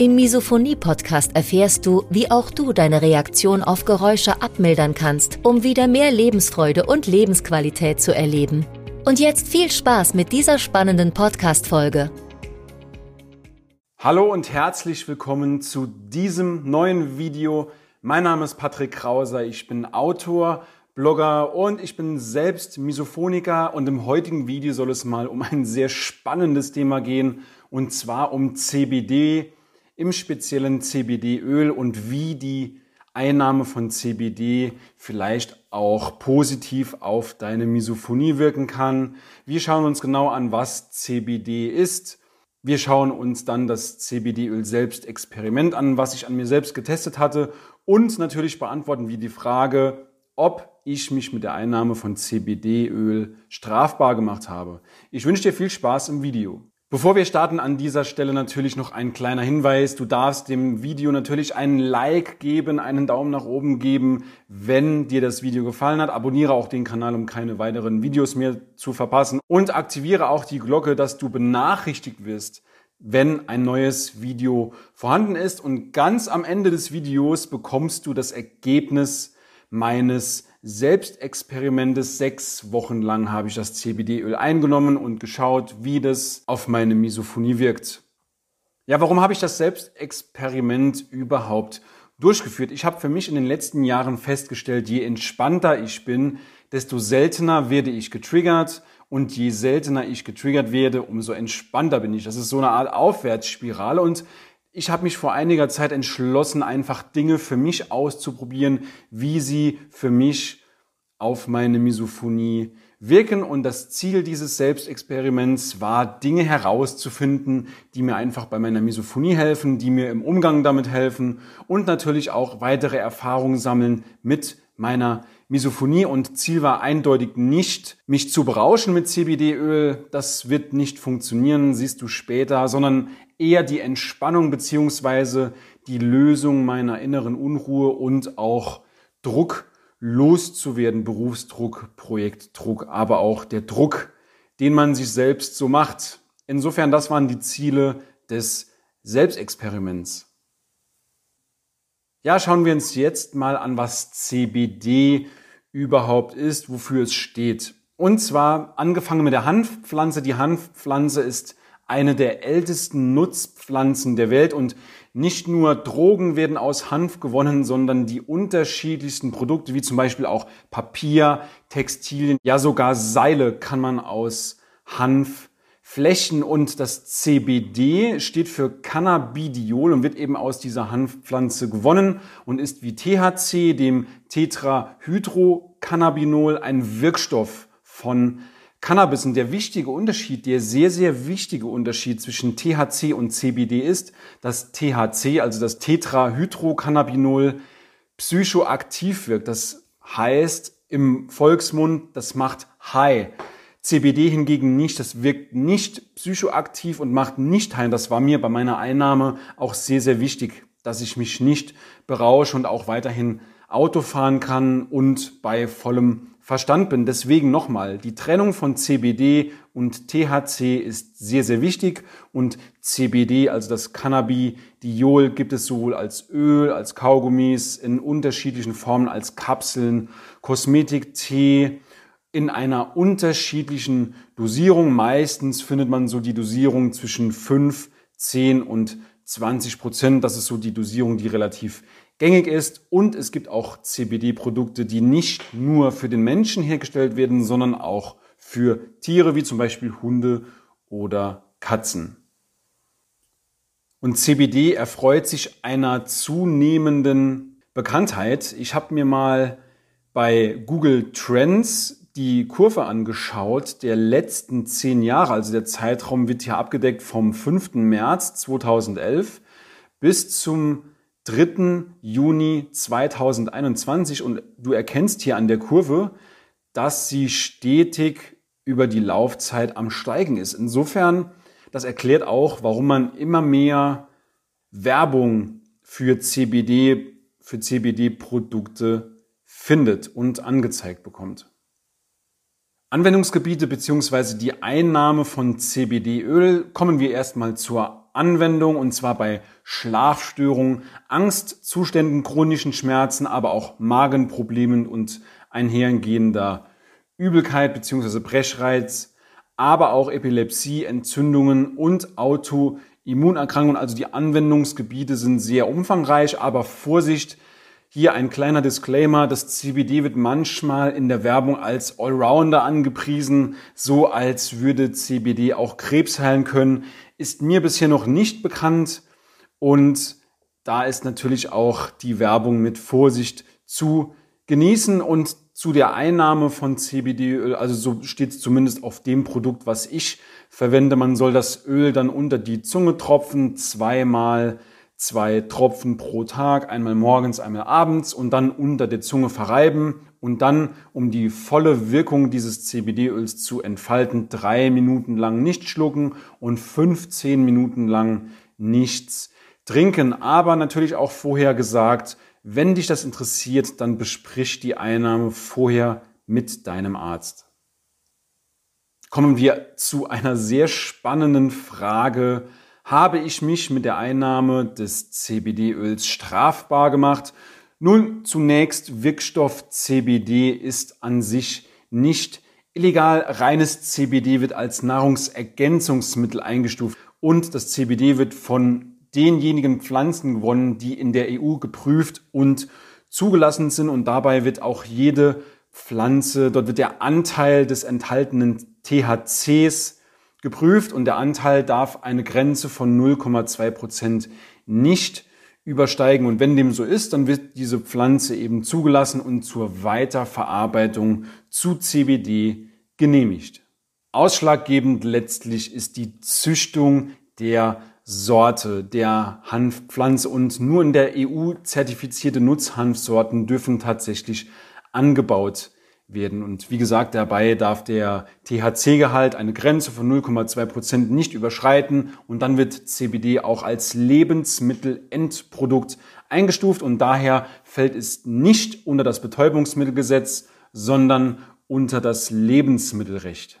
Im Misophonie-Podcast erfährst du, wie auch du deine Reaktion auf Geräusche abmildern kannst, um wieder mehr Lebensfreude und Lebensqualität zu erleben. Und jetzt viel Spaß mit dieser spannenden Podcast-Folge. Hallo und herzlich willkommen zu diesem neuen Video. Mein Name ist Patrick Krauser, ich bin Autor, Blogger und ich bin selbst Misophoniker und im heutigen Video soll es mal um ein sehr spannendes Thema gehen und zwar um CBD im speziellen CBD-Öl und wie die Einnahme von CBD vielleicht auch positiv auf deine Misophonie wirken kann. Wir schauen uns genau an, was CBD ist. Wir schauen uns dann das CBD-Öl selbst Experiment an, was ich an mir selbst getestet hatte und natürlich beantworten wir die Frage, ob ich mich mit der Einnahme von CBD-Öl strafbar gemacht habe. Ich wünsche dir viel Spaß im Video. Bevor wir starten, an dieser Stelle natürlich noch ein kleiner Hinweis. Du darfst dem Video natürlich einen Like geben, einen Daumen nach oben geben, wenn dir das Video gefallen hat. Abonniere auch den Kanal, um keine weiteren Videos mehr zu verpassen. Und aktiviere auch die Glocke, dass du benachrichtigt wirst, wenn ein neues Video vorhanden ist. Und ganz am Ende des Videos bekommst du das Ergebnis meines Selbstexperimentes. Sechs Wochen lang habe ich das CBD-Öl eingenommen und geschaut, wie das auf meine Misophonie wirkt. Ja, warum habe ich das Selbstexperiment überhaupt durchgeführt? Ich habe für mich in den letzten Jahren festgestellt, je entspannter ich bin, desto seltener werde ich getriggert und je seltener ich getriggert werde, umso entspannter bin ich. Das ist so eine Art Aufwärtsspirale und ich habe mich vor einiger Zeit entschlossen, einfach Dinge für mich auszuprobieren, wie sie für mich auf meine Misophonie wirken. Und das Ziel dieses Selbstexperiments war, Dinge herauszufinden, die mir einfach bei meiner Misophonie helfen, die mir im Umgang damit helfen und natürlich auch weitere Erfahrungen sammeln mit meiner Misophonie und Ziel war eindeutig nicht, mich zu berauschen mit CBD-Öl. Das wird nicht funktionieren, siehst du später, sondern eher die Entspannung beziehungsweise die Lösung meiner inneren Unruhe und auch Druck loszuwerden, Berufsdruck, Projektdruck, aber auch der Druck, den man sich selbst so macht. Insofern, das waren die Ziele des Selbstexperiments. Ja, schauen wir uns jetzt mal an, was CBD überhaupt ist, wofür es steht. Und zwar angefangen mit der Hanfpflanze. Die Hanfpflanze ist eine der ältesten Nutzpflanzen der Welt. Und nicht nur Drogen werden aus Hanf gewonnen, sondern die unterschiedlichsten Produkte, wie zum Beispiel auch Papier, Textilien, ja sogar Seile kann man aus Hanf flechten und das CBD steht für Cannabidiol und wird eben aus dieser Hanfpflanze gewonnen und ist wie THC, dem Tetrahydrocannabinol, ein Wirkstoff von Cannabis und der wichtige Unterschied, der sehr, sehr wichtige Unterschied zwischen THC und CBD ist, dass THC, also das Tetrahydrocannabinol, psychoaktiv wirkt. Das heißt im Volksmund, das macht high. CBD hingegen nicht, das wirkt nicht psychoaktiv und macht nicht high. Das war mir bei meiner Einnahme auch sehr, sehr wichtig, dass ich mich nicht berausche und auch weiterhin Auto fahren kann und bei vollem Verstand bin. Deswegen nochmal, die Trennung von CBD und THC ist sehr, sehr wichtig und CBD, also das Cannabidiol, gibt es sowohl als Öl, als Kaugummis, in unterschiedlichen Formen, als Kapseln, Kosmetik, Tee, in einer unterschiedlichen Dosierung. Meistens findet man so die Dosierung zwischen 5, 10 und 20 Prozent. Das ist so die Dosierung, die relativ gängig ist. Und es gibt auch CBD-Produkte, die nicht nur für den Menschen hergestellt werden, sondern auch für Tiere wie zum Beispiel Hunde oder Katzen. Und CBD erfreut sich einer zunehmenden Bekanntheit. Ich habe mir mal bei Google Trends die Kurve angeschaut der letzten zehn Jahre. Also der Zeitraum wird hier abgedeckt vom 5. März 2011 bis zum 3. Juni 2021 und du erkennst hier an der Kurve, dass sie stetig über die Laufzeit am Steigen ist. Insofern, das erklärt auch, warum man immer mehr Werbung für CBD, für CBD-Produkte findet und angezeigt bekommt. Anwendungsgebiete beziehungsweise die Einnahme von CBD-Öl kommen wir erstmal zur Anwendung und zwar bei Schlafstörungen, Angstzuständen, chronischen Schmerzen, aber auch Magenproblemen und einhergehender Übelkeit beziehungsweise Brechreiz, aber auch Epilepsie, Entzündungen und Autoimmunerkrankungen. Also die Anwendungsgebiete sind sehr umfangreich, aber Vorsicht, hier ein kleiner Disclaimer. Das CBD wird manchmal in der Werbung als Allrounder angepriesen, so als würde CBD auch Krebs heilen können. Ist mir bisher noch nicht bekannt und da ist natürlich auch die Werbung mit Vorsicht zu genießen und zu der Einnahme von CBD-Öl, also so steht es zumindest auf dem Produkt, was ich verwende. Man soll das Öl dann unter die Zunge tropfen, zweimal zwei Tropfen pro Tag, einmal morgens, einmal abends und dann unter der Zunge verreiben und dann, um die volle Wirkung dieses CBD-Öls zu entfalten, drei Minuten lang nicht schlucken und 15 Minuten lang nichts trinken. Aber natürlich auch vorher gesagt, wenn dich das interessiert, dann besprich die Einnahme vorher mit deinem Arzt. Kommen wir zu einer sehr spannenden Frage, habe ich mich mit der Einnahme des CBD-Öls strafbar gemacht? Nun, zunächst, Wirkstoff CBD ist an sich nicht illegal. Reines CBD wird als Nahrungsergänzungsmittel eingestuft und das CBD wird von denjenigen Pflanzen gewonnen, die in der EU geprüft und zugelassen sind und dabei wird auch jede Pflanze, dort wird der Anteil des enthaltenen THCs geprüft und der Anteil darf eine Grenze von 0,2 Prozent nicht übersteigen. Und wenn dem so ist, dann wird diese Pflanze eben zugelassen und zur Weiterverarbeitung zu CBD genehmigt. Ausschlaggebend letztlich ist die Züchtung der Sorte der Hanfpflanze und nur in der EU zertifizierte Nutzhanfsorten dürfen tatsächlich angebaut werden. Und wie gesagt, dabei darf der THC-Gehalt eine Grenze von 0,2 Prozent nicht überschreiten und dann wird CBD auch als Lebensmittelendprodukt eingestuft und daher fällt es nicht unter das Betäubungsmittelgesetz, sondern unter das Lebensmittelrecht.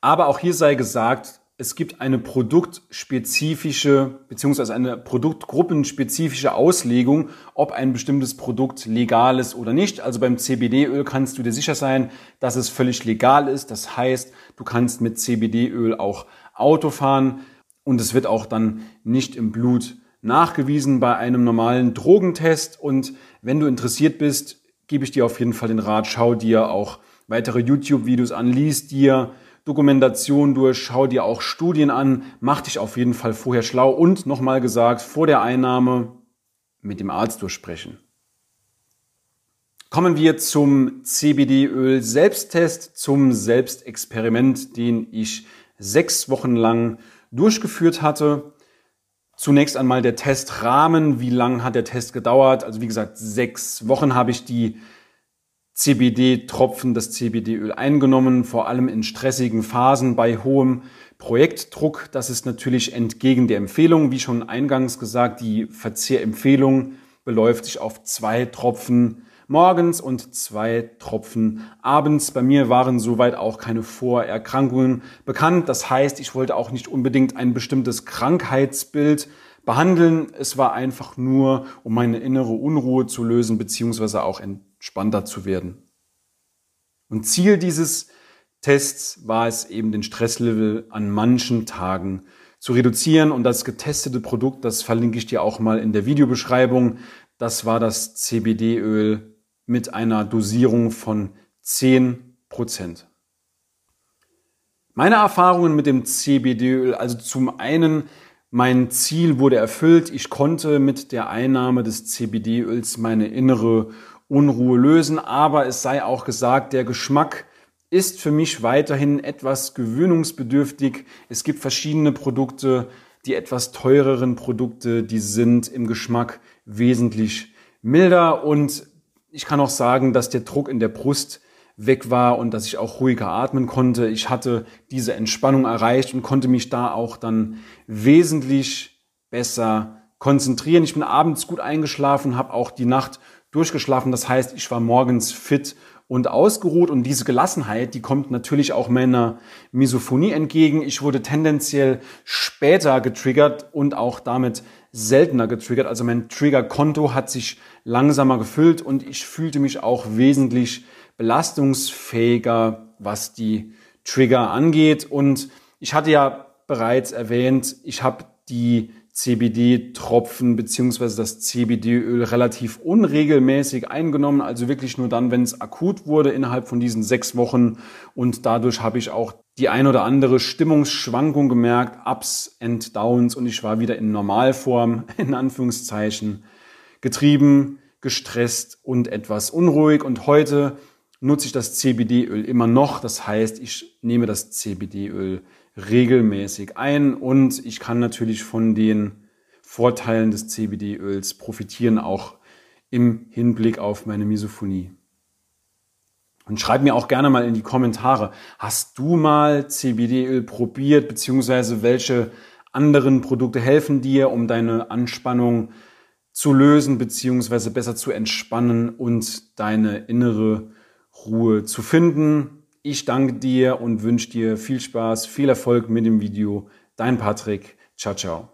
Aber auch hier sei gesagt, es gibt eine produktspezifische beziehungsweise eine produktgruppenspezifische Auslegung, ob ein bestimmtes Produkt legal ist oder nicht. Also beim CBD-Öl kannst du dir sicher sein, dass es völlig legal ist. Das heißt, du kannst mit CBD-Öl auch Auto fahren und es wird auch dann nicht im Blut nachgewiesen bei einem normalen Drogentest. Und wenn du interessiert bist, gebe ich dir auf jeden Fall den Rat, schau dir auch weitere YouTube-Videos an, lies dir Dokumentation durch, schau dir auch Studien an, mach dich auf jeden Fall vorher schlau und nochmal gesagt, vor der Einnahme mit dem Arzt durchsprechen. Kommen wir zum CBD-Öl Selbsttest, zum Selbstexperiment, den ich sechs Wochen lang durchgeführt hatte. Zunächst einmal der Testrahmen. Wie lang hat der Test gedauert? Also wie gesagt, sechs Wochen habe ich die CBD-Tropfen, das CBD-Öl eingenommen, vor allem in stressigen Phasen bei hohem Projektdruck. Das ist natürlich entgegen der Empfehlung. Wie schon eingangs gesagt, die Verzehrempfehlung beläuft sich auf zwei Tropfen morgens und zwei Tropfen abends. Bei mir waren soweit auch keine Vorerkrankungen bekannt. Das heißt, ich wollte auch nicht unbedingt ein bestimmtes Krankheitsbild behandeln. Es war einfach nur, um meine innere Unruhe zu lösen, beziehungsweise auch entspannter zu werden. Und Ziel dieses Tests war es eben, den Stresslevel an manchen Tagen zu reduzieren. Und das getestete Produkt, das verlinke ich dir auch mal in der Videobeschreibung, das war das CBD-Öl mit einer Dosierung von 10 Prozent. Meine Erfahrungen mit dem CBD-Öl, also zum einen mein Ziel wurde erfüllt. Ich konnte mit der Einnahme des CBD-Öls meine innere Unruhe lösen. Aber es sei auch gesagt, der Geschmack ist für mich weiterhin etwas gewöhnungsbedürftig. Es gibt verschiedene Produkte, Die etwas teureren Produkte, die sind im Geschmack wesentlich milder und ich kann auch sagen, dass der Druck in der Brust weg war und dass ich auch ruhiger atmen konnte. Ich hatte diese Entspannung erreicht und konnte mich da auch dann wesentlich besser konzentrieren. Ich bin abends gut eingeschlafen, habe auch die Nacht durchgeschlafen. Das heißt, ich war morgens fit und ausgeruht und diese Gelassenheit, die kommt natürlich auch meiner Misophonie entgegen. Ich wurde tendenziell später getriggert und auch damit seltener getriggert. Also mein Triggerkonto hat sich langsamer gefüllt und ich fühlte mich auch wesentlich belastungsfähiger, was die Trigger angeht. Und ich hatte ja bereits erwähnt, ich habe die CBD-Tropfen beziehungsweise das CBD-Öl relativ unregelmäßig eingenommen, also wirklich nur dann, wenn es akut wurde innerhalb von diesen sechs Wochen. Und dadurch habe ich auch die ein oder andere Stimmungsschwankung gemerkt, Ups and Downs und ich war wieder in Normalform, in Anführungszeichen, getrieben, gestresst und etwas unruhig. Und heute nutze ich das CBD-Öl immer noch. Das heißt, ich nehme das CBD-Öl regelmäßig ein und ich kann natürlich von den Vorteilen des CBD-Öls profitieren, auch im Hinblick auf meine Misophonie. Und schreib mir auch gerne mal in die Kommentare, hast du mal CBD-Öl probiert, beziehungsweise welche anderen Produkte helfen dir, um deine Anspannung zu lösen, beziehungsweise besser zu entspannen und deine innere Ruhe zu finden. Ich danke dir und wünsche dir viel Spaß, viel Erfolg mit dem Video. Dein Patrick. Ciao, ciao.